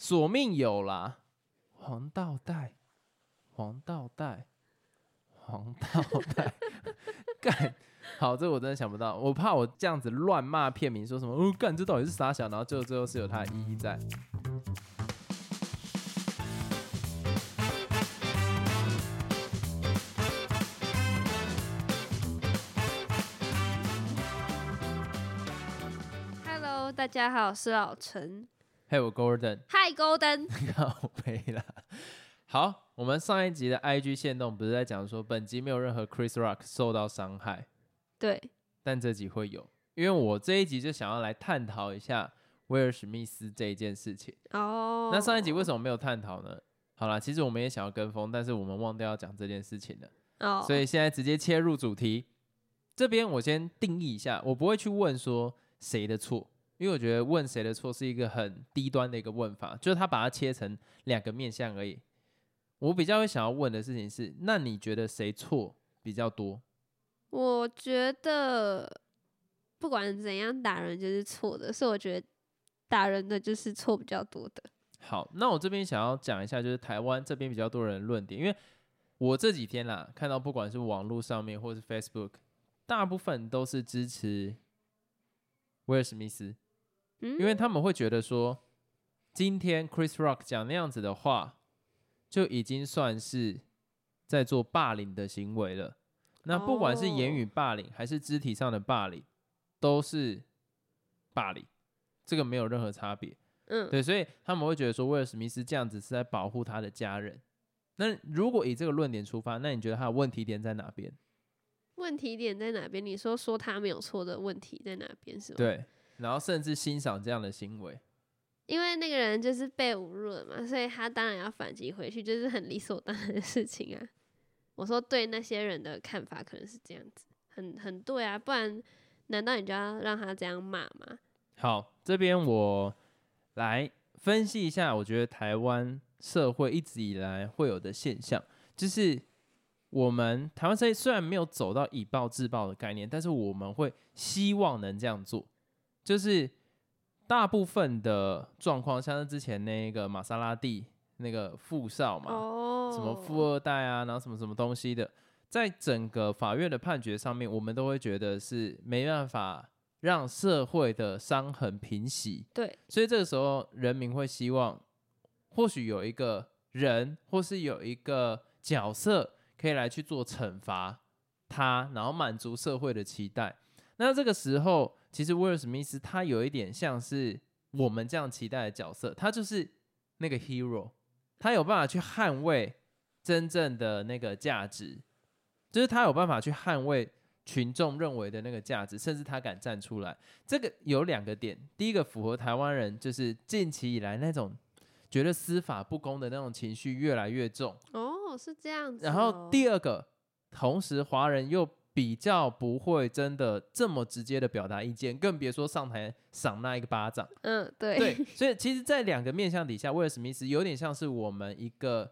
索命有啦，黄道带，黄道带，黄道带，干，好，这我真的想不到，我怕我这样子乱骂片名，说什么哦干，这到底是傻小，然后最后最后是有它的意义在。Hello，大家好，我是老陈。嘿，我 Gordon，Hi Golden，好没啦。好，我们上一集的 IG 线动不是在讲说本集没有任何 Chris Rock 受到伤害，对，但这集会有，因为我这一集就想要来探讨一下威尔史密斯这一件事情。哦，那上一集为什么没有探讨呢？好啦，其实我们也想要跟风，但是我们忘掉要讲这件事情了，哦，所以现在直接切入主题。这边我先定义一下，我不会去问说谁的错，因为我觉得问谁的错是一个很低端的一个问法，就是他把它切成两个面向而已。我比较会想要问的事情是，那你觉得谁错比较多？我觉得不管怎样打人就是错的，所以我觉得打人的就是错比较多的。好，那我这边想要讲一下，就是台湾这边比较多人的论点，因为我这几天啦看到，不管是网络上面或是 Facebook，大部分都是支持威尔史密斯，嗯因为他们会觉得说，今天 Chris Rock 讲那样子的话，就已经算是在做霸凌的行为了。那不管是言语霸凌还是肢体上的霸凌，都是霸凌，这个没有任何差别。嗯，对，所以他们会觉得说，威尔史密斯这样子是在保护他的家人。那如果以这个论点出发，那你觉得他的问题点在哪边？问题点在哪边？你说说他没有错的问题在哪边是吗？，对，然后甚至欣赏这样的行为。因为那个人就是被侮辱了嘛，所以他当然要反击回去，就是很理所当然的事情啊。我说对那些人的看法可能是这样子，很很对啊，不然难道你就要让他这样骂吗？好，这边我来分析一下，我觉得台湾社会一直以来会有的现象，就是我们台湾社会虽然没有走到以暴制暴的概念，但是我们会希望能这样做，就是大部分的状况，像是之前那个玛莎拉蒂那个富少嘛，哦，什么富二代啊，然后什么什么东西的，在整个法院的判决上面，我们都会觉得是没办法让社会的伤痕平息，对，所以这个时候人民会希望，或许有一个人，或是有一个角色可以来去做惩罚他，然后满足社会的期待。那这个时候，其实威尔史密斯他有一点像是我们这样期待的角色，他就是那个 hero，他有办法去捍卫真正的那个价值，就是他有办法去捍卫群众认为的那个价值，甚至他敢站出来。这个有两个点，第一个符合台湾人就是近期以来那种觉得司法不公的那种情绪越来越重，哦，是这样子哦、然后第二个，同时华人又比较不会真的这么直接的表达意见，更别说上台赏那一个巴掌。嗯，对，对，所以 其实，在两个面向底下，威尔史密斯有点像是我们一个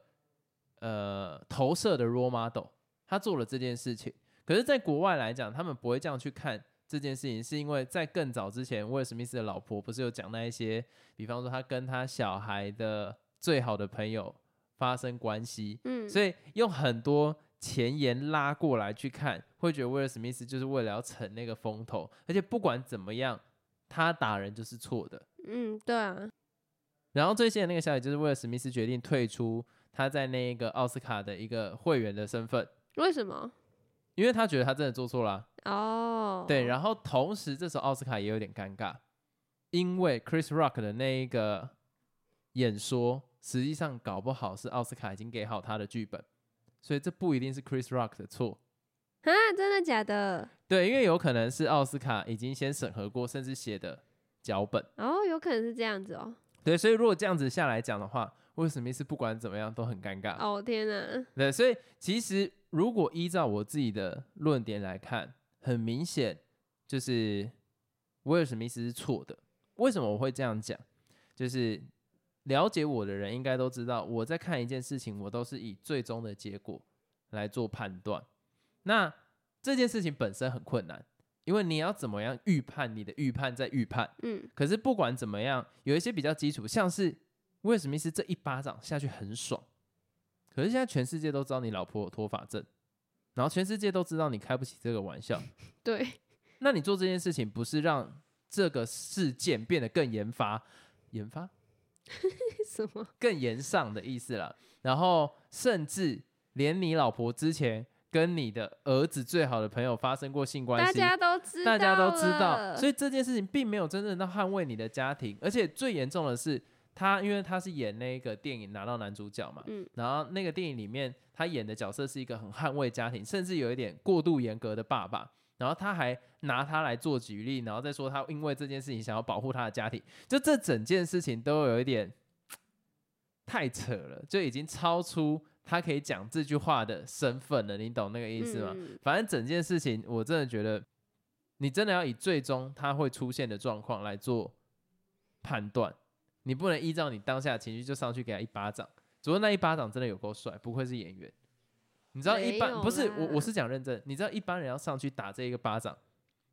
呃投射的 role model，他做了这件事情。可是，在国外来讲，他们不会这样去看这件事情，是因为在更早之前，威尔史密斯的老婆不是有讲那一些，比方说他跟他小孩的最好的朋友发生关系，嗯，所以用很多前沿拉过来去看，会觉得威尔史密斯就是为了要逞那个风头，而且不管怎么样，他打人就是错的。嗯，对啊，然后最新的那个消息就是威尔史密斯决定退出他在那一个奥斯卡的一个会员的身份，为什么？因为他觉得他真的做错了啊、哦，对，然后同时这时候奥斯卡也有点尴尬，因为 Chris Rock 的那一个演说，实际上搞不好是奥斯卡已经给好他的剧本，所以这不一定是 Chris Rock 的错。啊，真的假的？对，因为有可能是奥斯卡已经先审核过，甚至写的脚本。哦，有可能是这样子哦。对，所以如果这样子下来讲的话，威尔史密斯不管怎么样都很尴尬。哦天哪，对，所以其实如果依照我自己的论点来看，很明显就是威尔史密斯是错的。为什么我会这样讲？就是了解我的人应该都知道，我在看一件事情，我都是以最终的结果来做判断。那这件事情本身很困难，因为你要怎么样预判你的预判在预判。嗯，可是不管怎么样，有一些比较基础，像是威尔史密斯这一巴掌下去很爽，可是现在全世界都知道你老婆有脱发症，然后全世界都知道你开不起这个玩笑，对，那你做这件事情不是让这个事件变得更研发、研发 什么？更严上的意思了？然后甚至连你老婆之前跟你的儿子最好的朋友发生过性关大系，家都知道，大家都知道，所以以这件事情并没有真正的捍卫你的家庭，而且最严重的是，他因为他是演那个电影拿到男主角嘛，嗯然后那个电影里面他演的角色是一个很捍卫家庭，甚至有一点过度严格的爸爸，然后他还拿他来做举例，然后再说他因为这件事情想要保护他的家庭，就这整件事情都有一点太扯了，就已经超出他可以讲这句话的身份了，你懂那个意思吗？嗯反正整件事情，我真的觉得，你真的要以最终他会出现的状况来做判断，你不能依照你当下的情绪就上去给他一巴掌。主要那一巴掌真的有够帅，不愧是演员。你知道一般不是我，我是讲认真。你知道一般人要上去打这一个巴掌，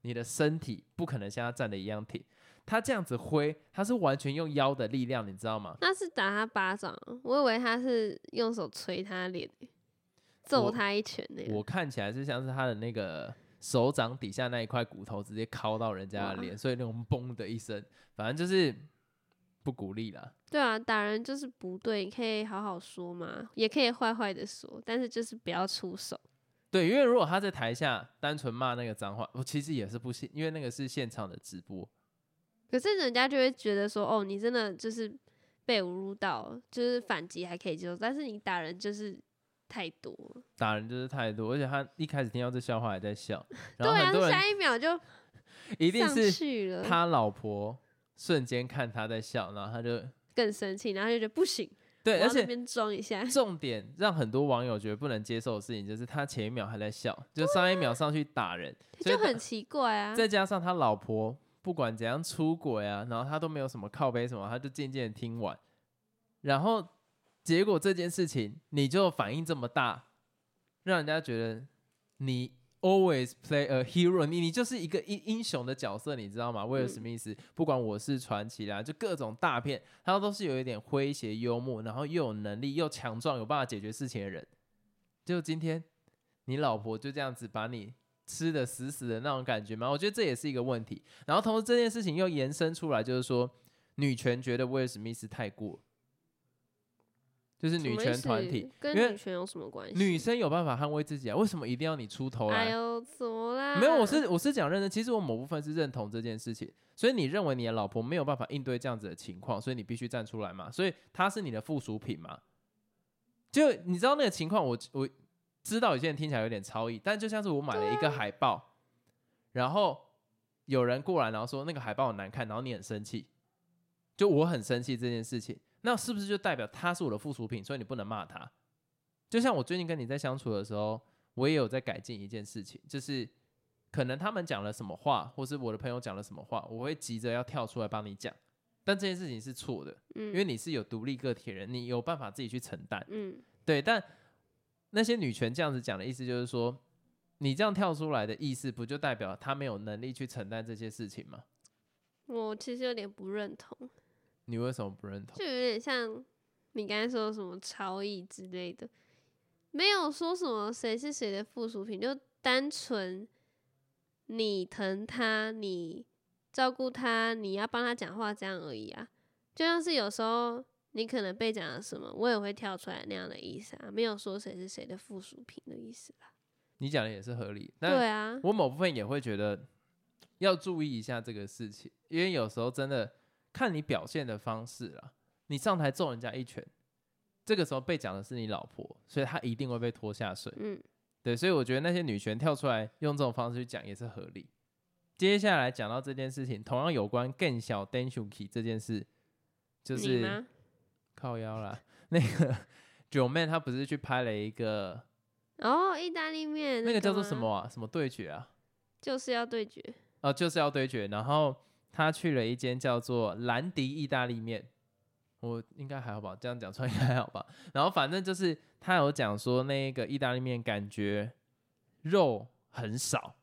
你的身体不可能像他站的一样挺。他这样子挥，他是完全用腰的力量，你知道吗？那是打他巴掌，我以为他是用手捶他脸，揍他一拳那样。我看起来是像是他的那个手掌底下那一块骨头直接敲到人家的脸，所以那种嘣的一声，反正就是不鼓励啦。对啊，打人就是不对，你可以好好说嘛，也可以坏坏的说，但是就是不要出手。对，因为如果他在台下单纯骂那个脏话，我其实也是不信，因为那个是现场的直播。可是人家就会觉得说，哦，你真的就是被侮辱到，就是反击还可以接受，但是你打人就是太多。打人就是太多，而且他一开始听到这笑话还在笑，然对啊，下一秒就 一定是他老婆瞬间看他在笑，然后他就更生气，然后就觉得不行，对，而且边装一下。重点让很多网友觉得不能接受的事情，就是他前一秒还在笑，就上一秒上去打人，所以就很奇怪啊，再加上他老婆不管怎样出轨啊，然后他都没有什么靠背什么，他就渐渐地听完，然后结果这件事情你就反应这么大，让人家觉得你 always play a hero，你你就是一个英英雄的角色，你知道吗？威尔史嗯密斯，不管我是传奇啦，就各种大片，他都是有一点诙谐幽默，然后又有能力又强壮，有办法解决事情的人。就今天你老婆就这样子把你吃的死死的那种感觉吗？我觉得这也是一个问题。然后同时这件事情又延伸出来，就是说女权觉得威尔史密斯太过，就是女权团体，跟女权有什么关系？女生有办法捍卫自己啊，为什么一定要你出头来？哎呦，怎么啦？没有，我是我是讲认真，其实我某部分是认同这件事情。所以你认为你的老婆没有办法应对这样子的情况，所以你必须站出来嘛？所以她是你的附属品嘛？就你知道那个情况，我我知道有些人听起来有点超意，但就像是我买了一个海报，然后有人过来，然后说那个海报很难看，然后你很生气，就我很生气这件事情，那是不是就代表他是我的附属品，所以你不能骂他？就像我最近跟你在相处的时候，我也有在改进一件事情，就是可能他们讲了什么话，或是我的朋友讲了什么话，我会急着要跳出来帮你讲，但这件事情是错的，嗯，因为你是有独立个体人，你有办法自己去承担。嗯，对，但那些女权这样子讲的意思就是说，你这样跳出来的意思，不就代表她没有能力去承担这些事情吗？我其实有点不认同，你为什么不认同？就有点像你刚才说什么超意之类的，没有说什么谁是谁的附属品，就单纯你疼他，你照顾他，你要帮他讲话这样而已啊。就像是有时候你可能被讲了什么，我也会跳出来那样的意思啊，没有说谁是谁的附属品的意思啦。你讲的也是合理，但对啊，我某部分也会觉得要注意一下这个事情，因为有时候真的看你表现的方式啦。你上台揍人家一拳，这个时候被讲的是你老婆，所以她一定会被拖下水。嗯，对，所以我觉得那些女权跳出来用这种方式去讲也是合理。接下来讲到这件事情，同样有关更小 d a n s h u k i 这件事，就是？靠腰啦。那个九妹她不是去拍了一个哦，意大利面那个叫做什？么啊？什么对决啊？就是要对决。哦，就是要对决。然后他去了一间叫做兰迪意大利面，我应该还好吧？这样讲出来应该还好吧？然后反正就是他有讲说，那个意大利面感觉肉很少，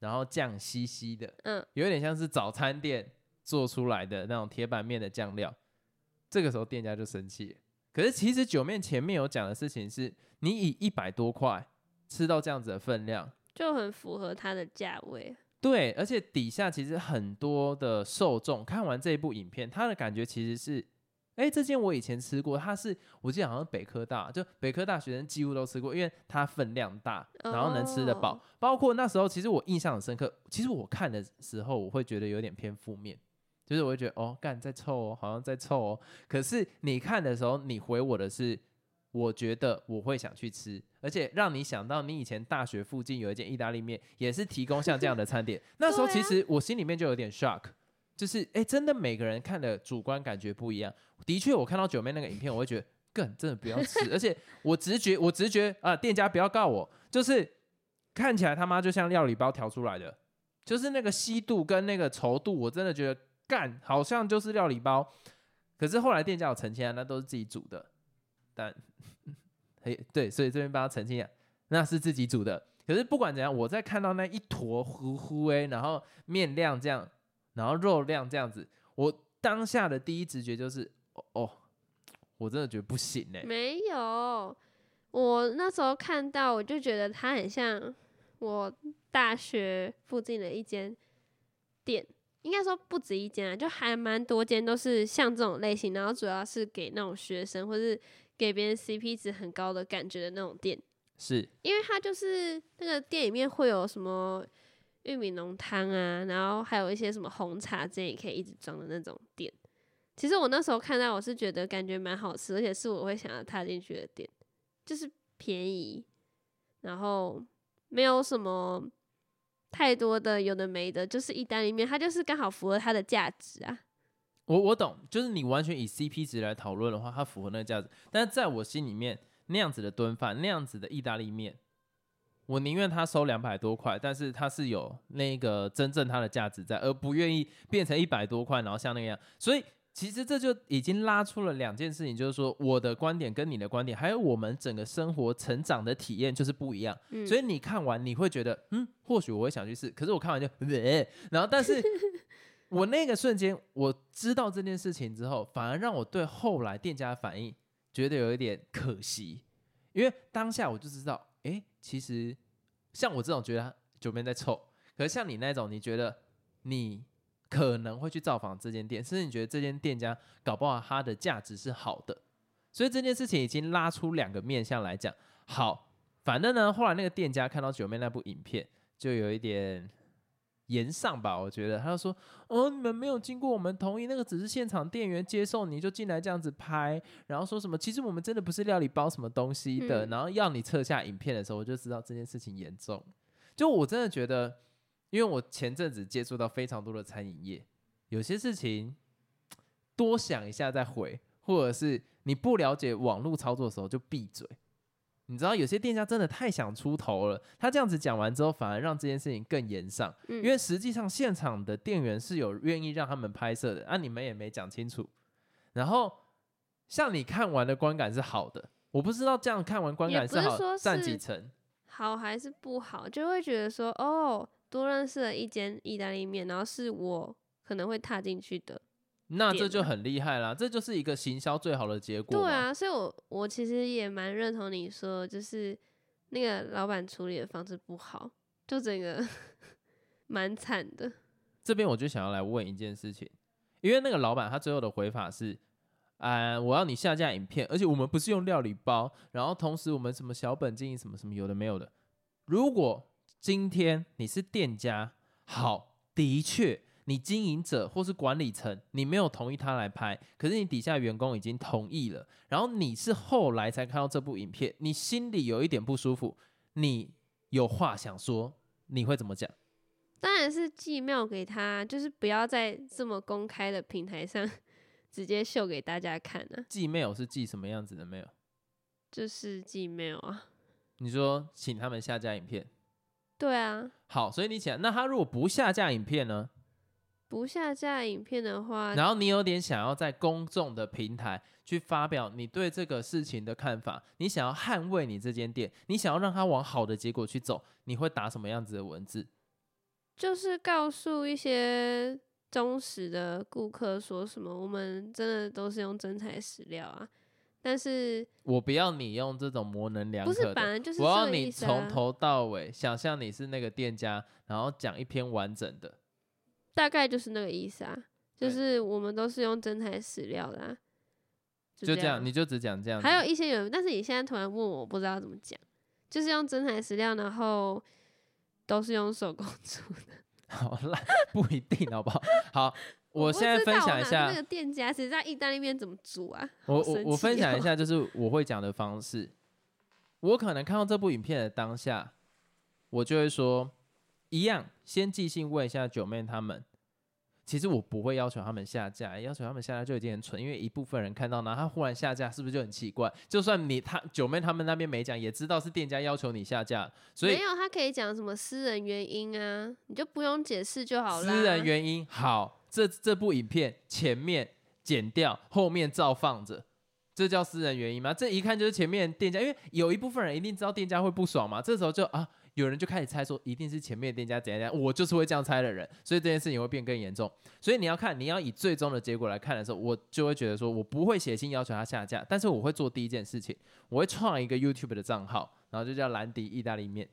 然后酱稀稀的，嗯，有点像是早餐店做出来的那种铁板面的酱料。这个时候店家就生气。可是其实九面前面有讲的事情是，你以一百多块吃到这样子的分量，就很符合它的价位。对，而且底下其实很多的受众看完这一部影片，他的感觉其实是，哎，这间我以前吃过，它是我记得好像北科大，就北科大学生几乎都吃过，因为它分量大，然后能吃得饱。哦包括那时候，其实我印象很深刻。其实我看的时候，我会觉得有点偏负面，就是我会觉得哦，干在臭哦，好像在臭哦。可是你看的时候，你回我的是，我觉得我会想去吃，而且让你想到你以前大学附近有一间意大利面，也是提供像这样的餐点。那时候其实我心里面就有点 shock，就是哎、诶真的每个人看的主观感觉不一样。的确，我看到九妹那个影片，我会觉得。更真的不要吃，而且我直觉，我直觉啊、店家不要告我，就是看起来他妈就像料理包调出来的，就是那个稀度跟那个稠度，我真的觉得干好像就是料理包。可是后来店家有澄清啊，那都是自己煮的，但嘿对，所以这边帮他澄清啊，那是自己煮的。可是不管怎样，我在看到那一坨糊糊诶，然后面量这样，然后肉量这样子，我当下的第一直觉就是，哦，我真的觉得不行哎、没有，我那时候看到，我就觉得它很像我大学附近的一间店，应该说不止一间啊，就还蛮多间都是像这种类型，然后主要是给那种学生或是给别人 CP 值很高的感觉的那种店，是因为它就是那个店里面会有什么玉米浓汤啊，然后还有一些什么红茶这也可以一直装的那种店。其实我那时候看到，我是觉得感觉蛮好吃，而且是我会想要踏进去的店，就是便宜，然后没有什么太多的有的没的，就是一单里面，它就是刚好符合它的价值啊。我我懂，就是你完全以 CP 值来讨论的话，它符合那个价值。但是在我心里面，那样子的炖饭，那样子的意大利面，我宁愿他收两百多块，但是它是有那个真正它的价值在，而不愿意变成一百多块，然后像那个样。所以其实这就已经拉出了两件事情，就是说我的观点跟你的观点，还有我们整个生活成长的体验就是不一样。嗯，所以你看完你会觉得，嗯，或许我会想去试，可是我看完就，呃然后但是 我那个瞬间我知道这件事情之后，反而让我对后来店家的反应觉得有一点可惜，因为当下我就知道，诶，其实像我这种觉得酒边在臭，可是像你那种，你觉得你可能会去造访这间店，甚至你觉得这间店家搞不好它的价值是好的，所以这件事情已经拉出两个面向来讲。好，反正呢，后来那个店家看到九妹那部影片，就有一点言上吧，我觉得他就说，哦，你们没有经过我们同意，那个只是现场店员接受你就进来这样子拍，然后说什么，其实我们真的不是料理包什么东西的，嗯然后要你撤下影片的时候，我就知道这件事情严重。就我真的觉得，因为我前阵子接触到非常多的餐饮业，有些事情多想一下再回，或者是你不了解网络操作的时候就闭嘴。你知道有些店家真的太想出头了，他这样子讲完之后，反而让这件事情更严上，嗯因为实际上现场的店员是有愿意让他们拍摄的，啊，你们也没讲清楚。然后像你看完的观感是好的，我不知道这样看完观也感是好占几成。好还是不好，就会觉得说，哦，多认识了一间意大利面，然后是我可能会踏进去的。那这就很厉害啦，这就是一个行销最好的结果。对，啊，所以我我其实也蛮认同你说，就是那个老板处理的方式不好，就整个 蛮惨的。这边我就想要来问一件事情，因为那个老板他最后的回法是，啊、我要你下架影片，而且我们不是用料理包，然后同时我们什么小本经营什么什么有的没有的。如果今天你是店家，好，的确你经营者或是管理层，你没有同意他来拍，可是你底下员工已经同意了，然后你是后来才看到这部影片，你心里有一点不舒服，你有话想说，你会怎么讲？当然是寄 mail 给他，就是不要在这么公开的平台上 直接秀给大家看啊，寄 mail 是寄什么样子的 mail？就是寄 mail 啊。你说请他们下架影片，对啊，好，所以你请，那他如果不下架影片呢？不下架影片的话，然后你有点想要在公众的平台去发表你对这个事情的看法，你想要捍卫你这间店，你想要让它往好的结果去走，你会打什么样子的文字？就是告诉一些忠实的顾客说什么，我们真的都是用真材实料啊。但是我不要你用这种模棱两不是可的，本来就是我要你从头到尾想象你是那个店家，然后讲一篇完整的。大概就是那个意思啊，就是我们都是用真材实料的、啊，这就这样，你就只讲这样。还有一些有，但是你现在突然问我，我不知道怎么讲，就是用真材实料，然后都是用手工 做的。好啦，不一定，好不好？好，我现在分享一下那，个店家谁知道意大利面怎么煮啊？我我我分享一下，就是我会讲的方式。我可能看到这部影片的当下，我就会说，一样，先寄信问一下九妹他们。其实我不会要求他们下架，要求他们下架就已经很蠢，因为一部分人看到，然后他忽然下架，是不是就很奇怪？就算你他九妹他们那边没讲，也知道是店家要求你下架，所以没有，他可以讲什么私人原因啊，你就不用解释就好了。私人原因好，这这部影片前面剪掉，后面照放着，这叫私人原因吗？这一看就是前面店家，因为有一部分人一定知道店家会不爽嘛，这时候就啊，有人就开始猜说一定是前面店家怎样怎样，我就是会这样猜的人，所以这件事情会变更严重。所以你要看，你要以最终的结果来看的时候，我就会觉得说我不会写信要求他下架，但是我会做第一件事情，我会创一个 YouTube 的账号，然后就叫兰迪意大利面，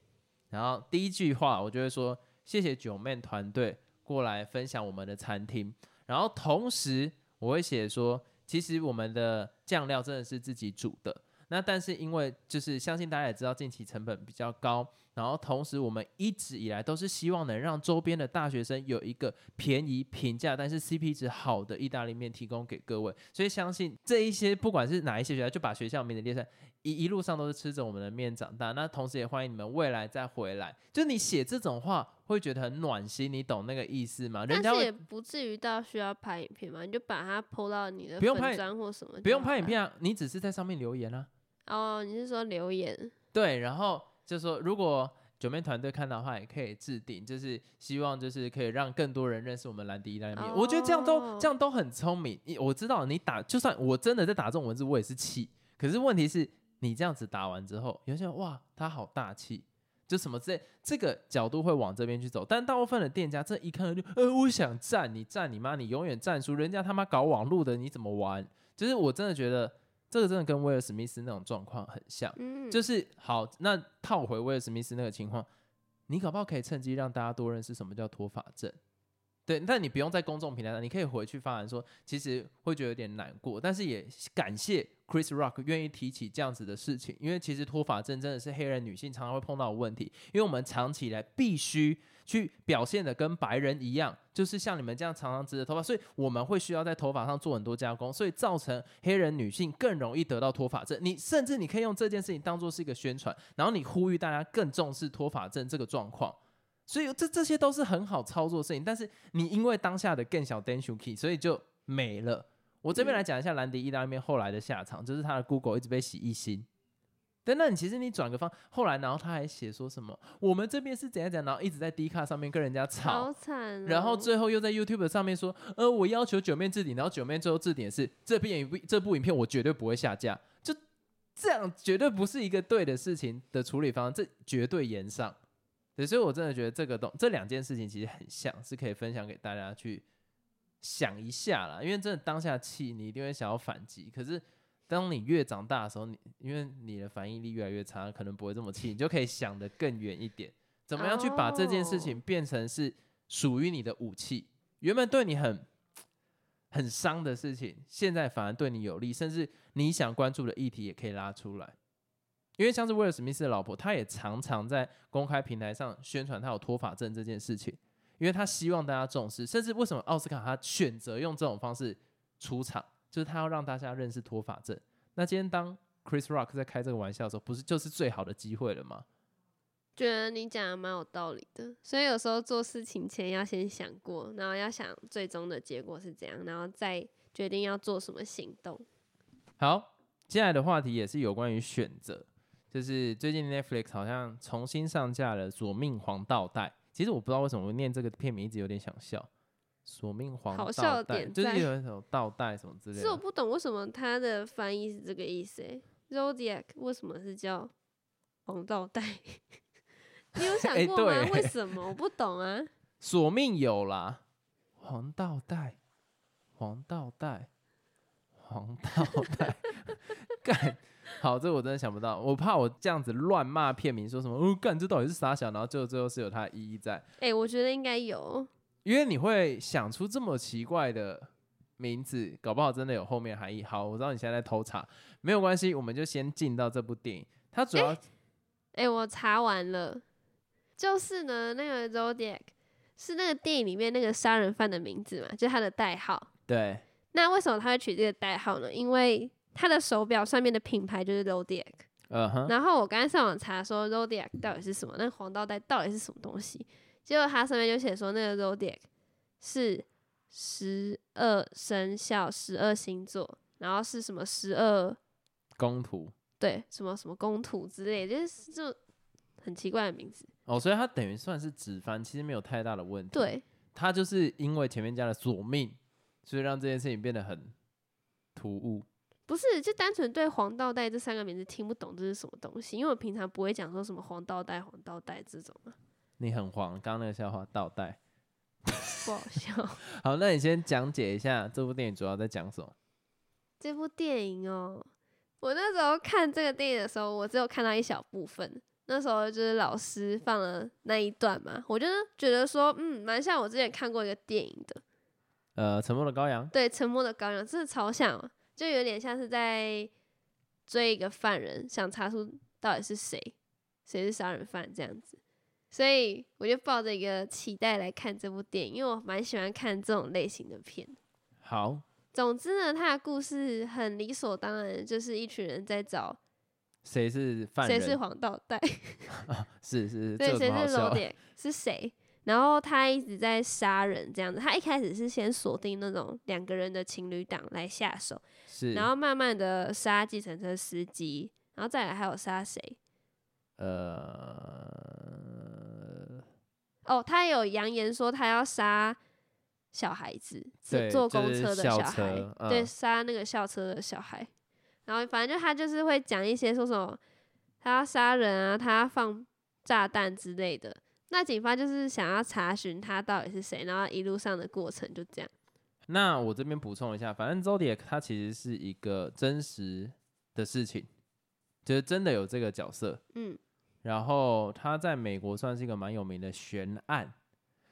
然后第一句话我就会说谢谢九妹团队过来分享我们的餐厅，然后同时我会写说，其实我们的酱料真的是自己煮的。那但是因为就是相信大家也知道近期成本比较高，然后同时我们一直以来都是希望能让周边的大学生有一个便宜平价但是 CP 值好的意大利面提供给各位，所以相信这一些不管是哪一些学校，就把学校名字列出来，一一路上都是吃着我们的面长大。那同时也欢迎你们未来再回来。就你写这种话会觉得很暖心，你懂那个意思吗？人家也不至于到需要拍影片嘛，你就把它 PO 到你的不用拍粉砖或什么，不用拍影。片啊，你只是在上面留言啊。哦，你是说留言？对，然后就说如果九妹团队看到的话，也可以制定，就是希望就是可以让更多人认识我们兰迪意大利面。我觉得这样都哦这样都很聪明。你我知道你打，就算我真的在打这种文字，我也是气。可是问题是你这样子打完之后，有些人哇，他好大气。就什么这这个角度会往这边去走，但大部分的店家这一看就，呃，我想站你站你妈，你永远站输，人家他妈搞网络的你怎么玩？就是我真的觉得这个真的跟威尔史密斯那种状况很像。嗯，就是好，那套回威尔史密斯那个情况，你搞不好可以趁机让大家多认识什么叫脱发症。对，但你不用在公众平台上，你可以回去发言说，其实会觉得有点难过，但是也感谢 Chris Rock 愿意提起这样子的事情，因为其实脱发症真的是黑人女性常常会碰到的问题，因为我们长期以来必须去表现的跟白人一样，就是像你们这样常常直着头发，所以我们会需要在头发上做很多加工，所以造成黑人女性更容易得到脱发症。你甚至你可以用这件事情当做是一个宣传，然后你呼吁大家更重视脱发症这个状况。所以这这些都是很好操作的事情，但是你因为当下的更小 d a n s h u k i 所以就没了。我这边来讲一下兰迪意大利面后来的下场，就是他的 Google 一直被洗一星。对，那你其实你转个方，后来然后他还写说什么，我们这边是怎样怎样，然后一直在 D 卡上面跟人家吵好，惨哦。然后最后又在 YouTube 上面说，呃，我要求九面置顶，然后九面最后置顶是这部影这部影片我绝对不会下架，就这样绝对不是一个对的事情的处理方案，这绝对严上。对，所以我真的觉得这个东这两件事情其实很像，是可以分享给大家去想一下啦。因为真的当下气，你一定会想要反击，可是当你越长大的时候，你因为你的反应力越来越差，可能不会这么气，你就可以想得更远一点，怎么样去把这件事情哦变成是属于你的武器。原本对你很很伤的事情，现在反而对你有利，甚至你想关注的议题也可以拉出来。因为像是威尔史密斯的老婆，她也常常在公开平台上宣传她有脱发症这件事情，因为她希望大家重视。甚至为什么奥斯卡他选择用这种方式出场，就是他要让大家认识脱发症。那今天当 Chris Rock 在开这个玩笑的时候，不是就是最好的机会了吗？觉得你讲的蛮有道理的，所以有时候做事情前要先想过，然后要想最终的结果是怎样，然后再决定要做什么行动。好，接下来的话题也是有关于选择，就是最近 Netflix 好像重新上架了《索命黄道带》。其实我不知道为什么我念这个片名一直有点想笑，《索命黄道好笑点在就是有一种倒带什么之类的。是我不懂为什么它的翻译是这个意思、欸、，Zodiac 为什么是叫黄道带？你有想哎过吗？对为什么我不懂啊？索命有啦，黄道带，黄道带，黄道带，干。好，这我真的想不到，我怕我这样子乱骂片名，说什么哦干，这到底是啥想？然后最后最后是有它的意义在，哎、我觉得应该有。因为你会想出这么奇怪的名字，搞不好真的有后面含义。好，我知道你现在在偷查，没有关系，我们就先进到这部电影。它主要、哎、我查完了，就是呢，那个 Zodiac 是那个电影里面那个杀人犯的名字嘛，就是他的代号。对那为什么他会取这个代号呢？因为他的手表上面的品牌就是 Zodiac。嗯哼，然后我刚才上网查说 Zodiac 到底是什么，那黄道带到底是什么东西？结果它上面就写说那个 Zodiac 是十二生肖、十二星座，然后是什么十二公图对什么什么宫土之类的，就是就很奇怪的名字。哦，所以它等于算是直翻，其实没有太大的问题。，对，它就是因为前面加了索命，所以让这件事情变得很突兀。不是就单纯对黄道带这三个名字听不懂这是什么东西，因为我平常不会讲说什么黄道带、黄道带这种啊，你很黄，刚刚那个笑话倒带。不好笑。好，那你先讲解一下这部电影主要在讲什么？这部电影哦，我那时候看这个电影的时候，我只有看到一小部分。那时候就是老师放了那一段嘛，我就觉得说，嗯，蛮像我之前看过一个电影的，呃，沉默的羔羊。对，《沉默的羔羊》真的超像哦，就有点像是在追一个犯人，想查出到底是谁，谁是杀人犯这样子。所以我就抱着一个期待来看这部电影，因为我蛮喜欢看这种类型的片。好，总之呢，他的故事很理所当然，就是一群人在找谁是犯人？谁是黄道带，是是是，对，谁是么好笑 Zodiac 是谁？然后他一直在杀人这样子。他一开始是先锁定那种两个人的情侣档来下手，是，然后慢慢的杀计程车司机，然后再来还有杀谁？呃，哦，他有扬言说他要杀小孩子，对坐公车的小孩，车对，嗯杀那个校车的小孩。然后反正就他就是会讲一些说什么他要杀人啊，他要放炸弹之类的。那警方就是想要查询他到底是谁，然后一路上的过程就这样。那我这边补充一下，反正 Zodiac 它其实是一个真实的事情，就是真的有这个角色，嗯，然后他在美国算是一个蛮有名的悬案，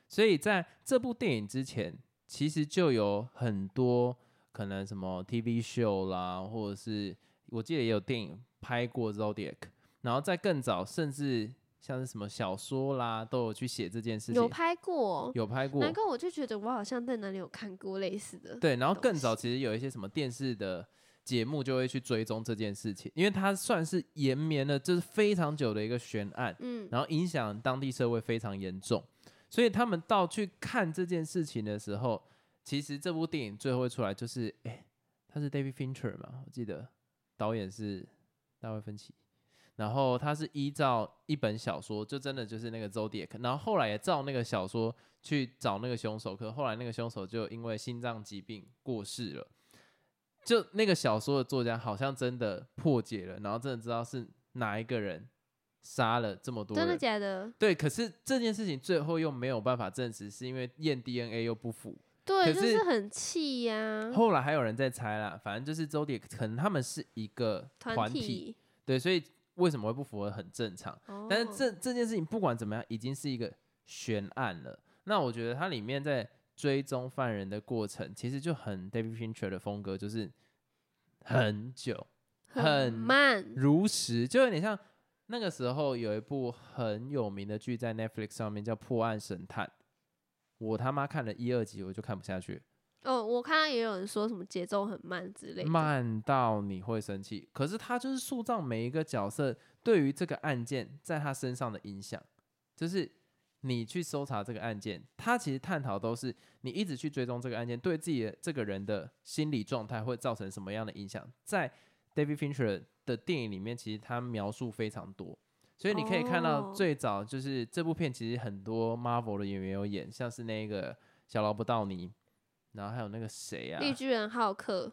所以在这部电影之前，其实就有很多可能什么 TV show 啦，或者是我记得也有电影拍过 Zodiac，然后在更早，甚至像是什么小说啦，都有去写这件事情，有拍过，有拍过，难怪我就觉得我好像在哪里有看过类似的。对，然后更早其实有一些什么电视的节目就会去追踪这件事情，因为它算是延绵了就是非常久的一个悬案，嗯，然后影响当地社会非常严重，所以他们到去看这件事情的时候，其实这部电影最后会出来就是，哎，他是 David Fincher 嘛，我记得导演是大卫芬奇。然后他是依照一本小说，就真的就是那个 Zodiac，然后后来也照那个小说去找那个凶手，可后来那个凶手就因为心脏疾病过世了。就那个小说的作家好像真的破解了，然后真的知道是哪一个人杀了这么多人。真的假的？对，可是这件事情最后又没有办法证实，是因为验 DNA 又不符。对，可就是是很气呀、后来还有人在猜啦，反正就是周迪可能他们是一个团体，体。对，所以为什么会不符合很正常。哦但是这这件事情不管怎么样，已经是一个悬案了。那我觉得它里面在追踪犯人的过程，其实就很 David Fincher 的风格，就是很久很很慢，如实，就有点像那个时候有一部很有名的剧在 Netflix 上面叫《破案神探》，我他妈看了一二集我就看不下去，哦，我看到也有人说什么节奏很慢之类的。慢到你会生气。可是他就是塑造每一个角色对于这个案件在他身上的影响，就是你去搜查这个案件，他其实探讨都是你一直去追踪这个案件，对自己的这个人的心理状态会造成什么样的影响。在 David Fincher 的电影里面，其实他描述非常多。所以你可以看到最早就是这部片，其实很多 Marvel 的演员有演，像是那个小劳勃道尼，然后还有那个谁啊，绿巨人浩克，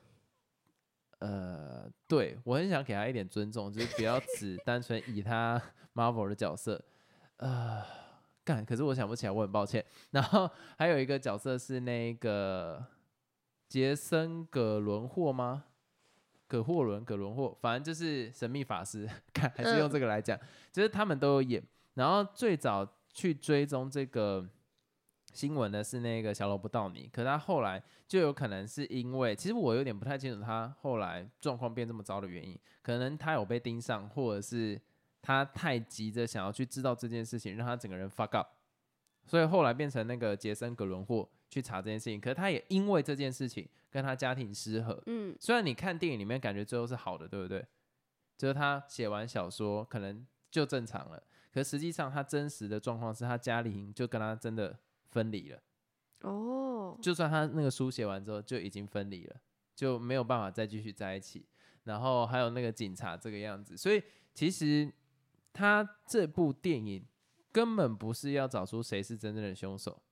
呃，对我很想给他一点尊重，就是不要只 单纯以他 Marvel 的角色。呃，干，可是我想不起来，我很抱歉。然后还有一个角色是那个杰森·葛伦霍吗？葛霍伦、葛伦霍，反正就是神秘法师，看还是用这个来讲，就是他们都有演。然后最早去追踪这个新闻的是那个小罗伯道尼，可他后来就有可能是因为，其实我有点不太清楚他后来状况变这么糟的原因，可能他有被盯上，或者是。他太急着想要去知道这件事情，让他整个人 fuck up，所以后来变成那个杰森·格伦霍去查这件事情。可是他也因为这件事情跟他家庭失和。嗯，虽然你看电影里面感觉最后是好的，对不对？就是他写完小说可能就正常了，可实际上他真实的状况是他家里就跟他真的分离了。哦，就算他那个书写完之后就已经分离了，就没有办法再继续在一起。然后还有那个警察这个样子，所以其实。他这部电影根本不是要找出谁是真正的凶手，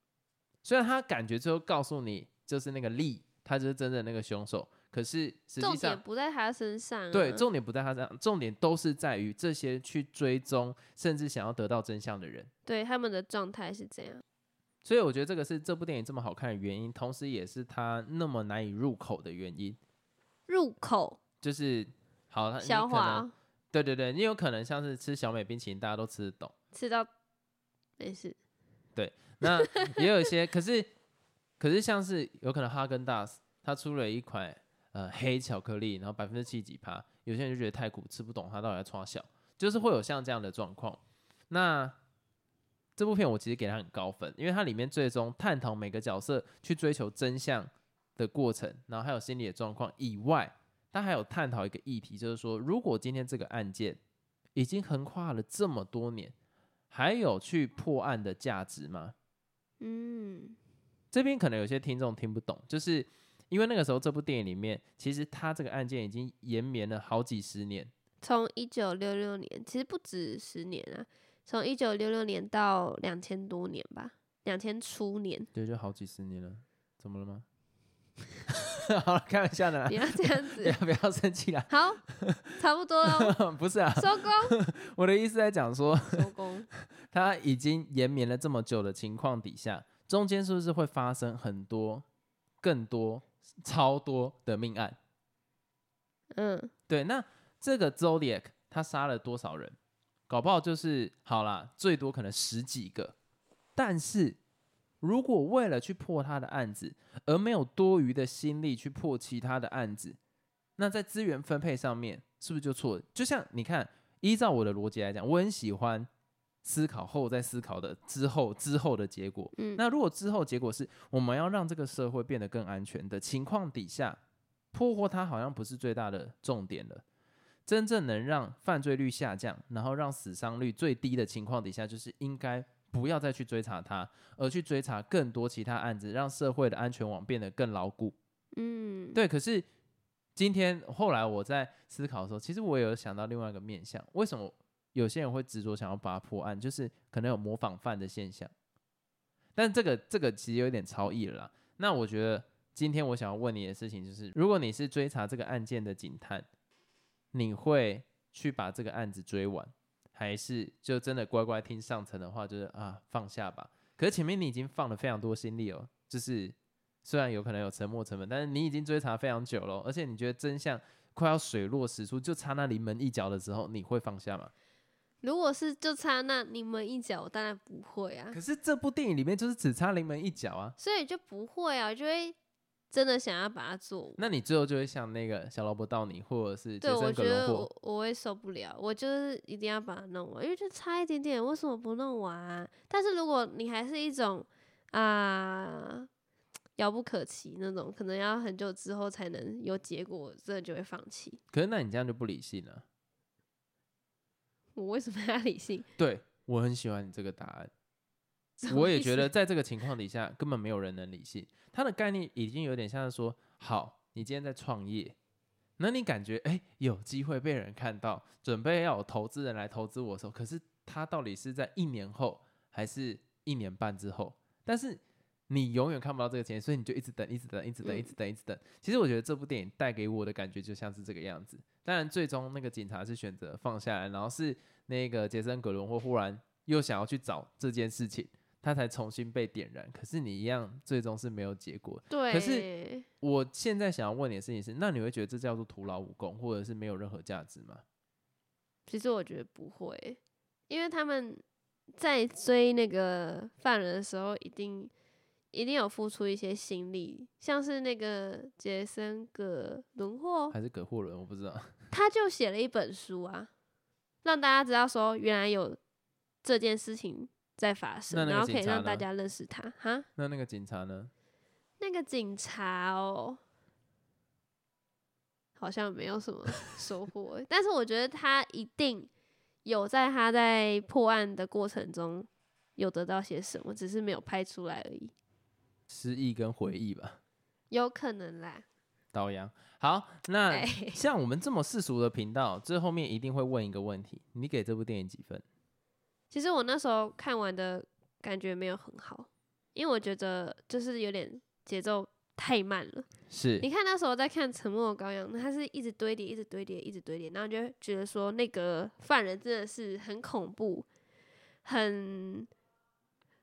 虽然他感觉最后告诉你就是那个利，他就是真正的那个凶手，可是实际上重点不在他身上。对，重点不在他身上，重点都是在于这些去追踪甚至想要得到真相的人，对他们的状态是怎样。所以我觉得这个是这部电影这么好看的原因，同时也是它那么难以入口的原因。入口就是好消化。对对对，你有可能像是吃小美冰淇淋，大家都吃得懂，吃到没事。对，那 也有一些，可是可是像是有可能哈根达斯，它出了一款呃黑巧克力，然后百分之七几趴，有些人就觉得太苦，吃不懂它到底在创小，就是会有像这样的状况。那这部片我其实给它很高分，因为它里面最终探讨每个角色去追求真相的过程，然后还有心理的状况以外。他还有探讨一个议题，就是说，如果今天这个案件已经横跨了这么多年，还有去破案的价值吗？嗯，这边可能有些听众听不懂，就是因为那个时候这部电影里面，其实他这个案件已经延绵了好几十年，从一九六六年，其实不止十年啊，从一九六六年到两千多年吧，两千初年，对，就好几十年了，怎么了吗？好了，开玩笑的啦，不要这样子，不要生气啦。好，差不多了。不是啊，收工。我的意思在讲说，收工。他已经延绵了这么久的情况底下，中间是不是会发生很多、更多、超多的命案？嗯，对。那这个 Zodiac 他杀了多少人？搞不好就是好啦，最多可能十几个，但是。如果为了去破他的案子，而没有多余的心力去破其他的案子，那在资源分配上面是不是就错了？就像你看，依照我的逻辑来讲，我很喜欢思考后再思考的之后之后的结果。嗯，那如果之后结果是我们要让这个社会变得更安全的情况底下，破获它好像不是最大的重点了。真正能让犯罪率下降，然后让死伤率最低的情况底下，就是应该。不要再去追查他，而去追查更多其他案子，让社会的安全网变得更牢固。嗯，对。可是今天后来我在思考的时候，其实我有想到另外一个面向：为什么有些人会执着想要把它破案？就是可能有模仿犯的现象。但这个这个其实有点超意了啦。那我觉得今天我想要问你的事情就是：如果你是追查这个案件的警探，你会去把这个案子追完？还是就真的乖乖听上层的话，就是啊放下吧。可是前面你已经放了非常多心力哦，就是虽然有可能有沉没成本，但是你已经追查非常久了，而且你觉得真相快要水落石出，就差那临门一脚的时候，你会放下吗？如果是就差那临门一脚，我当然不会啊。可是这部电影里面就是只差临门一脚啊，所以就不会啊，就会。真的想要把它做，那你最后就会像那个小萝卜到你，或者是对我觉得我我会受不了，我就是一定要把它弄完，因为就差一点点，为什么不弄完？但是如果你还是一种啊遥不可及那种，可能要很久之后才能有结果，真的就会放弃。可是那你这样就不理性了。我为什么要理性？对我很喜欢你这个答案。我也觉得，在这个情况底下，根本没有人能理性。他的概念已经有点像是说：好，你今天在创业，那你感觉哎有机会被人看到，准备要有投资人来投资我的时候，可是他到底是在一年后还是一年半之后？但是你永远看不到这个钱，所以你就一直等，一直等，一直等，一直等，一直等。其实我觉得这部电影带给我的感觉就像是这个样子。当然，最终那个警察是选择放下来，然后是那个杰森·葛伦霍忽然。又想要去找这件事情，它才重新被点燃。可是你一样，最终是没有结果。对，可是我现在想要问你的事情是，那你会觉得这叫做徒劳无功，或者是没有任何价值吗？其实我觉得不会，因为他们在追那个犯人的时候，一定一定有付出一些心力，像是那个杰森·葛伦霍，还是葛霍伦，我不知道。他就写了一本书啊，让大家知道说原来有这件事情在发生，然后可以让大家认识他。哈，那那个警察呢？那个警察哦。好像没有什么收获，但是我觉得他一定有在他在破案的过程中有得到些什么，只是没有拍出来而已。失忆跟回忆吧，有可能啦。导阳，好，那 像我们这么世俗的频道，最后面一定会问一个问题：你给这部电影几分？其实我那时候看完的感觉没有很好，因为我觉得就是有点节奏。太慢了，是你看那时候在看《沉默的羔羊》，它是一直堆叠，一直堆叠，一直堆叠，然后就觉得说那个犯人真的是很恐怖，很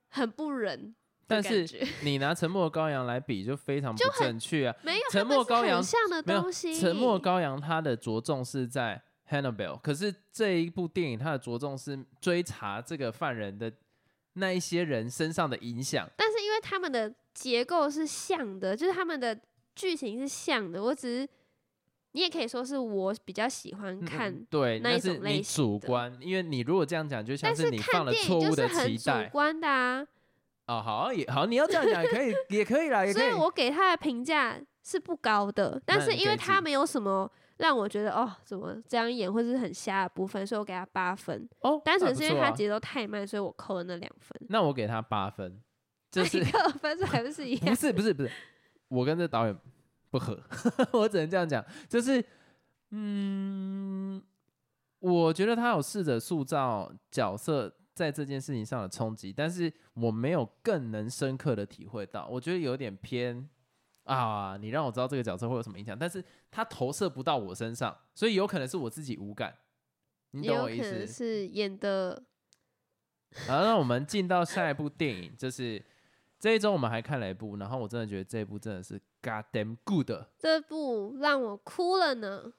很不忍。但是你拿《沉默的羔羊》来比，就非常不正确啊！没有《沉默羔羊》像的东西，《沉默羔羊》它的着重是在 Hannibal，可是这一部电影它的着重是追查这个犯人的那一些人身上的影响。但是因为他们的。结构是像的，就是他们的剧情是像的。我只是，你也可以说是我比较喜欢看对那一种类型主观，因为你如果这样讲，就像是你放了错误的期待。主观的啊。哦，好也好，你要这样讲也可以，也可以啦。所以我给他的评价是不高的，但是因为他没有什么让我觉得哦，怎么这样演或者是很瞎的部分，所以我给他八分。哦，单纯是因为他节奏太慢，所以我扣了那两分。那我给他八分。就是分数还不是一 样？不是不是不是，我跟这导演不合，我只能这样讲。就是，嗯，我觉得他有试着塑造角色在这件事情上的冲击，但是我没有更能深刻的体会到。我觉得有点偏啊，你让我知道这个角色会有什么影响，但是他投射不到我身上，所以有可能是我自己无感。你懂我意思？是演的。好，那我们进到下一部电影，就是。这一周我们还看了一部，然后我真的觉得这一部真的是 God damn good。这部让我哭了呢。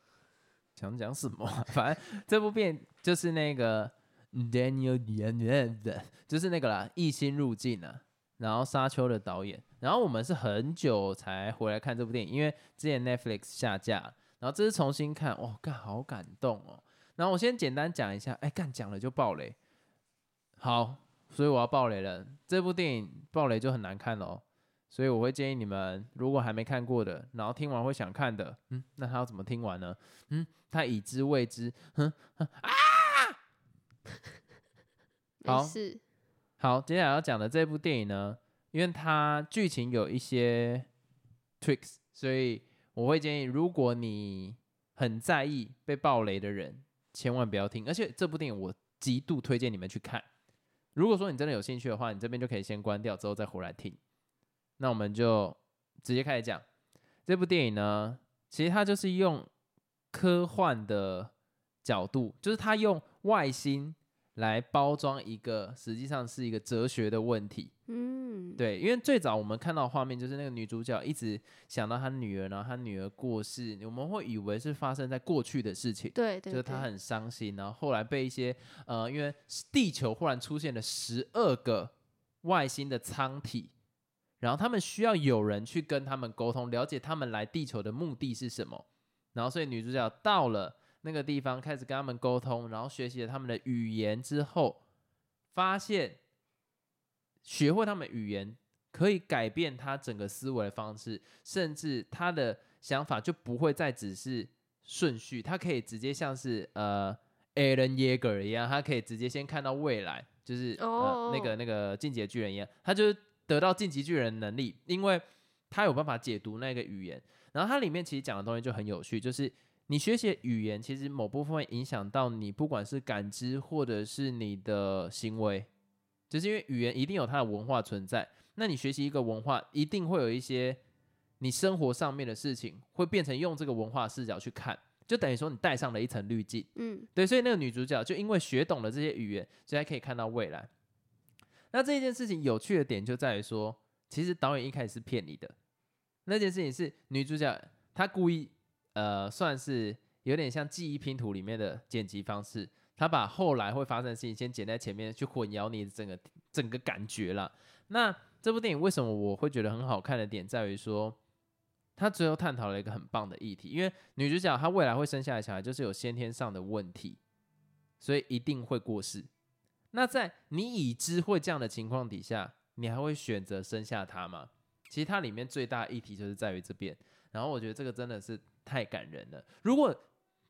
想讲什么？反正这部片就是那个 Daniel Daniel 就是那个啦，《异星入境》啊，然后沙丘的导演。然后我们是很久才回来看这部电影，因为之前 Netflix 下架，然后这次重新看，哇，干好感动哦。然后我先简单讲一下，哎，干讲了就爆雷。好。所以我要爆雷了，这部电影爆雷就很难看哦。所以我会建议你们，如果还没看过的，然后听完会想看的，嗯，那他要怎么听完呢？嗯，他已知未知，哼啊，好，好，接下来要讲的这部电影呢，因为它剧情有一些 tricks，所以我会建议，如果你很在意被爆雷的人，千万不要听。而且这部电影我极度推荐你们去看。如果说你真的有兴趣的话，你这边就可以先关掉，之后再回来听。那我们就直接开始讲这部电影呢。其实它就是用科幻的角度，就是它用外星。来包装一个实际上是一个哲学的问题，嗯，对，因为最早我们看到画面就是那个女主角一直想到她女儿，然后她女儿过世，我们会以为是发生在过去的事情，对对，就是她很伤心，然后后来被一些呃，因为地球忽然出现了十二个外星的舱体，然后他们需要有人去跟他们沟通，了解他们来地球的目的是什么，然后所以女主角到了。那个地方开始跟他们沟通，然后学习了他们的语言之后，发现学会他们语言可以改变他整个思维的方式，甚至他的想法就不会再只是顺序，他可以直接像是呃 Alan Yeager 一样，他可以直接先看到未来，就是呃那个那个进阶巨人一样，他就是得到晋级巨人能力，因为他有办法解读那个语言，然后它里面其实讲的东西就很有趣，就是。你学习语言，其实某部分会影响到你，不管是感知或者是你的行为，就是因为语言一定有它的文化存在。那你学习一个文化，一定会有一些你生活上面的事情，会变成用这个文化视角去看。就等于说你带上了一层滤镜。嗯，对，所以那个女主角就因为学懂了这些语言，所以她可以看到未来。那这件事情有趣的点就在于说，其实导演一开始是骗你的。那件事情是女主角她故意，呃，算是有点像记忆拼图里面的剪辑方式，他把后来会发生的事情先剪在前面，去混淆你的整个整个感觉啦。那这部电影为什么我会觉得很好看的点在于说，他最后探讨了一个很棒的议题，因为女主角她未来会生下来小孩就是有先天上的问题，所以一定会过世。那在你已知会这样的情况底下，你还会选择生下他吗？其实它里面最大的议题就是在于这边。然后我觉得这个真的是太感人了。如果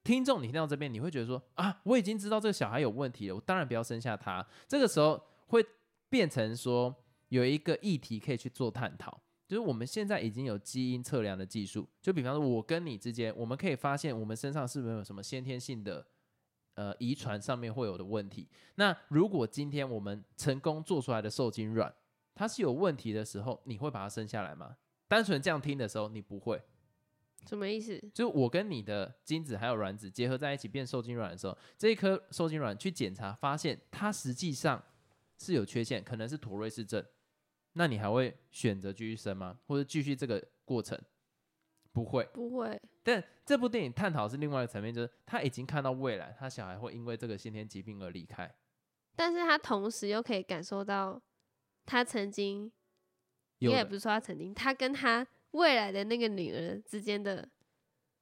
听众你听到这边，你会觉得说啊，我已经知道这个小孩有问题了，我当然不要生下他。这个时候会变成说有一个议题可以去做探讨，就是我们现在已经有基因测量的技术，就比方说我跟你之间，我们可以发现我们身上是不是有什么先天性的。呃，遗传上面会有的问题。那如果今天我们成功做出来的受精卵，它是有问题的时候，你会把它生下来吗？单纯这样听的时候，你不会。什么意思？就我跟你的精子还有卵子结合在一起变受精卵的时候，这一颗受精卵去检查，发现它实际上是有缺陷，可能是妥瑞氏症。那你还会选择继续生吗？或者继续这个过程？不会，不会。但这部电影探讨是另外一个层面，就是他已经看到未来，他小孩会因为这个先天疾病而离开。但是他同时又可以感受到，他曾经，应该也不是说他曾经，他跟他未来的那个女儿之间的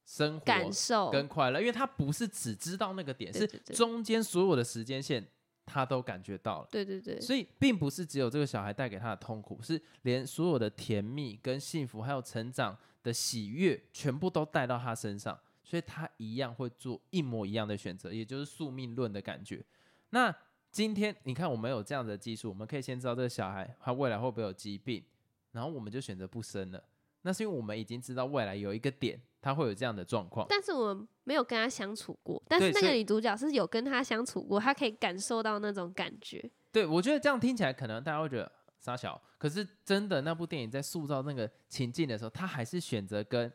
生活感受跟快乐，因为他不是只知道那个点，是对对对中间所有的时间线他都感觉到了。对对对，所以并不是只有这个小孩带给他的痛苦，是连所有的甜蜜跟幸福，还有成长的喜悦，全部都带到他身上，所以他一样会做一模一样的选择，也就是宿命论的感觉。那今天你看，我们有这样的技术，我们可以先知道这个小孩他未来会不会有疾病，然后我们就选择不生了。那是因为我们已经知道未来有一个点，他会有这样的状况。但是我们没有跟他相处过，但是那个女主角是有跟他相处过，她可以感受到那种感觉。对，我觉得这样听起来可能大家会觉得傻小，可是真的那部电影在塑造那个情境的时候，她还是选择跟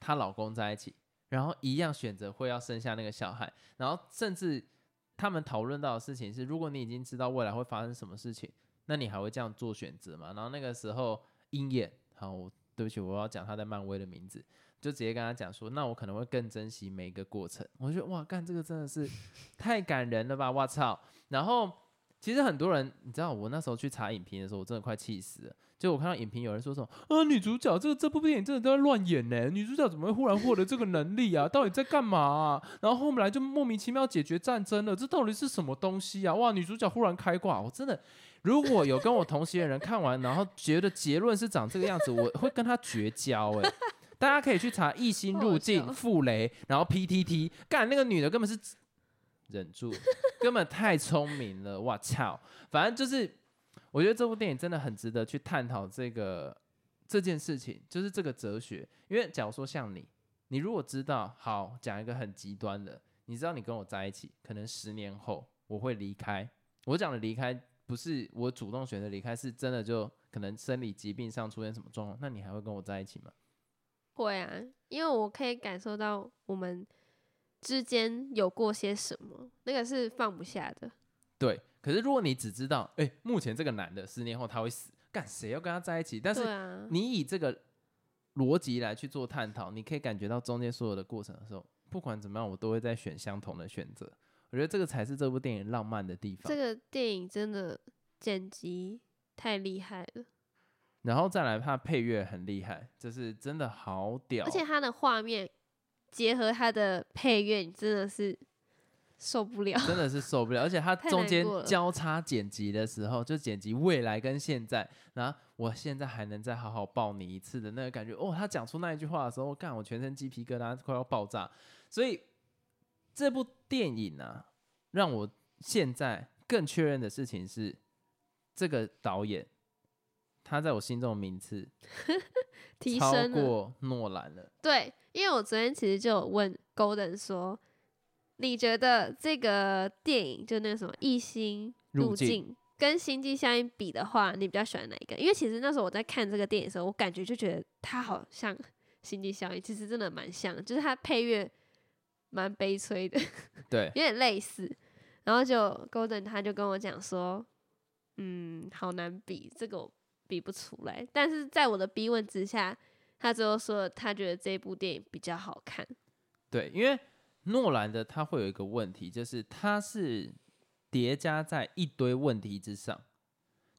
她老公在一起，然后一样选择会要生下那个小孩，然后甚至他们讨论到的事情是，如果你已经知道未来会发生什么事情，那你还会这样做选择吗？然后那个时候鹰眼，好，我对不起，我要讲他在漫威的名字。就直接跟他讲说，那我可能会更珍惜每一个过程。我觉得哇，干这个真的是 太感人了吧！我操！然后其实很多人，你知道，我那时候去查影评的时候，我真的快气死了。就我看到影评有人说什么呃，女主角这个这部电影真的都在乱演呢，女主角怎么会忽然获得这个能力啊？到底在干嘛啊？然后后来就莫名其妙解决战争了，这到底是什么东西啊？哇，女主角忽然开挂，我真的如果有跟我同行的人看完，然后觉得结论是长这个样子，我会跟他绝交哎、大家可以去查《异星入境》《傅雷》，然后 PTT，干那个女的根本是忍住，根本太聪明了，我操！反正就是，我觉得这部电影真的很值得去探讨这个这件事情，就是这个哲学。因为假如说像你，你如果知道，好讲一个很极端的，你知道你跟我在一起，可能十年后我会离开。我讲的离开不是我主动选择离开，是真的就可能生理疾病上出现什么状况，那你还会跟我在一起吗？会啊，因为我可以感受到我们之间有过些什么，那个是放不下的。对。可是如果你只知道，哎、目前这个男的十年后他会死，干谁要跟他在一起？但是你以这个逻辑来去做探讨，你可以感觉到中间所有的过程的时候，不管怎么样，我都会在选相同的选择。我觉得这个才是这部电影浪漫的地方这。个电影真的剪辑太厉害了，然后再来，它配乐很厉害，就是真的好屌。而且他的画面结合他的配乐，你真的是受不了。真的是受不了，而且它中间交叉剪辑的时候，就剪辑未来跟现在，然后我现在还能再好好抱你一次的那个感觉。哦，他讲出那一句话的时候，干我全身鸡皮疙瘩快要爆炸。所以这部电影啊，让我现在更确认的事情是，这个导演他在我心中的名次超 提升了。过诺兰了。对，因为我昨天其实就有问 Golden 说，你觉得这个电影就那个什么《异星入境跟《星际效应》比的话，你比较喜欢哪一个？因为其实那时候我在看这个电影的时候，我感觉就觉得它好像《星际效应》，其实真的蛮像，就是它配乐蛮悲催的，对，有点类似。然后就 Golden 他就跟我讲说，嗯，好难比，这个我比不出来。但是在我的逼问之下，他最后说他觉得这部电影比较好看。对，因为诺兰的他会有一个问题，就是他是叠加在一堆问题之上，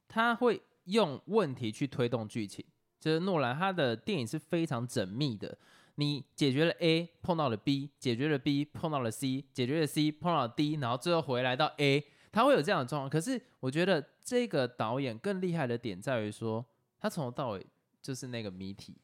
他会用问题去推动剧情。就是诺兰他的电影是非常缜密的，你解决了 A 碰到了 B，解决了 B 碰到了 C，解决了 C 碰到了 D，然后最后回来到 A，他会有这样的状况。可是我觉得这个导演更厉害的点在于说，他从头到尾就是那个谜题，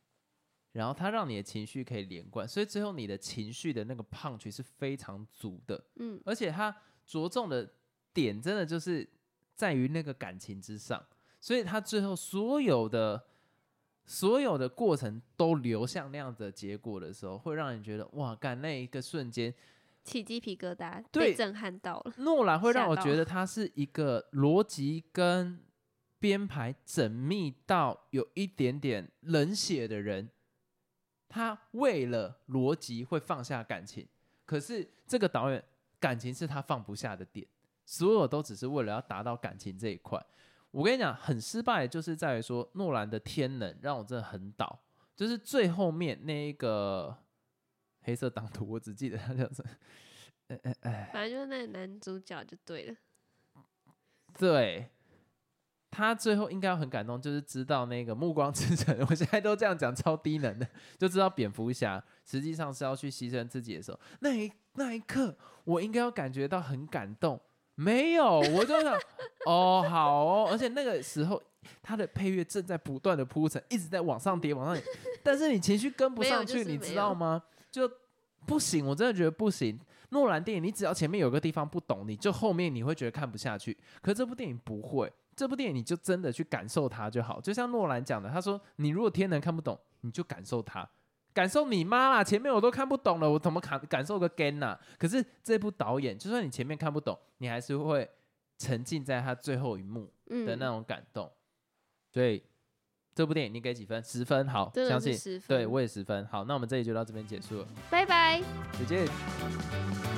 然后他让你的情绪可以连贯，所以最后你的情绪的那个 punch 是非常足的。嗯，而且他着重的点真的就是在于那个感情之上，所以他最后所有的所有的过程都流向那样子的结果的时候，会让人觉得哇，干那一个瞬间，起鸡皮疙瘩，对被震撼到了。诺兰会让我觉得 他是一个逻辑跟编排缜密到有一点点冷血的人。他为了逻辑会放下感情，可是这个导演感情是他放不下的点，所有都只是为了要达到感情这一块。我跟你讲，很失败的就是在于说诺兰的天能让我真的很倒，就是最后面那一个黑色党徒，我只记得他叫什么，哎哎哎。反正就是那个男主角就对了。对，他最后应该很感动，就是知道那个《暮光之城》，我现在都这样讲，超低能的，就知道蝙蝠侠实际上是要去牺牲自己的时候，那一那一刻，我应该要感觉到很感动。没有，我就想，哦，好哦，而且那个时候他的配乐正在不断的铺陈，一直在往上叠，往上叠，但是你情绪跟不上去，你知道吗？就不行，我真的觉得不行。诺兰电影，你只要前面有个地方不懂，你就后面你会觉得看不下去。可这部电影不会，这部电影你就真的去感受它就好。就像诺兰讲的，他说你如果天能看不懂，你就感受它，感受你妈啦！前面我都看不懂了，我怎么感感受个 gan 呐、可是这部导演，就算你前面看不懂，你还是会沉浸在他最后一幕嗯，的那种感动。所以这部电影你给几分？十分，好，相信。对，我也十分。好，那我们这里就到这边结束了，拜拜。再见。